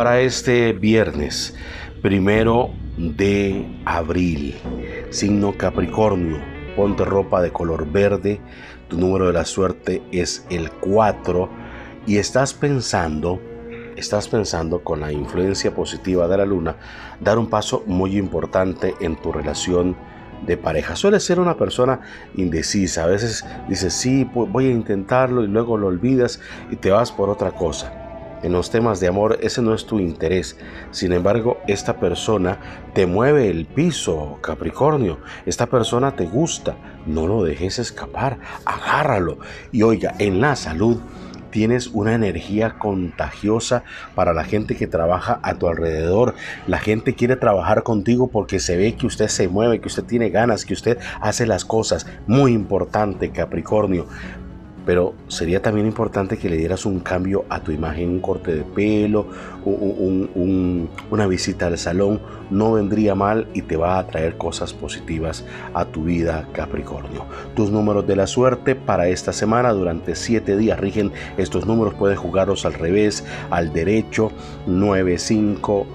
Para este viernes, primero de abril, signo Capricornio, ponte ropa de color verde, tu número de la suerte es el 4 y estás pensando, estás pensando con la influencia positiva de la luna, dar un paso muy importante en tu relación de pareja. Suele ser una persona indecisa. A veces dices, sí, voy a intentarlo y luego lo olvidas y te vas por otra cosa. En los temas de amor ese no es tu interés. Sin embargo, esta persona te mueve el piso, Capricornio. Esta persona te gusta. No lo dejes escapar. Agárralo. Y oiga, en la salud tienes una energía contagiosa para la gente que trabaja a tu alrededor. La gente quiere trabajar contigo porque se ve que usted se mueve, que usted tiene ganas, que usted hace las cosas. Muy importante, Capricornio pero sería también importante que le dieras un cambio a tu imagen, un corte de pelo, una visita al salón, no vendría mal y te va a traer cosas positivas a tu vida Capricornio. Tus números de la suerte para esta semana durante 7 días rigen estos números, puedes jugarlos al revés, al derecho, 9, 5,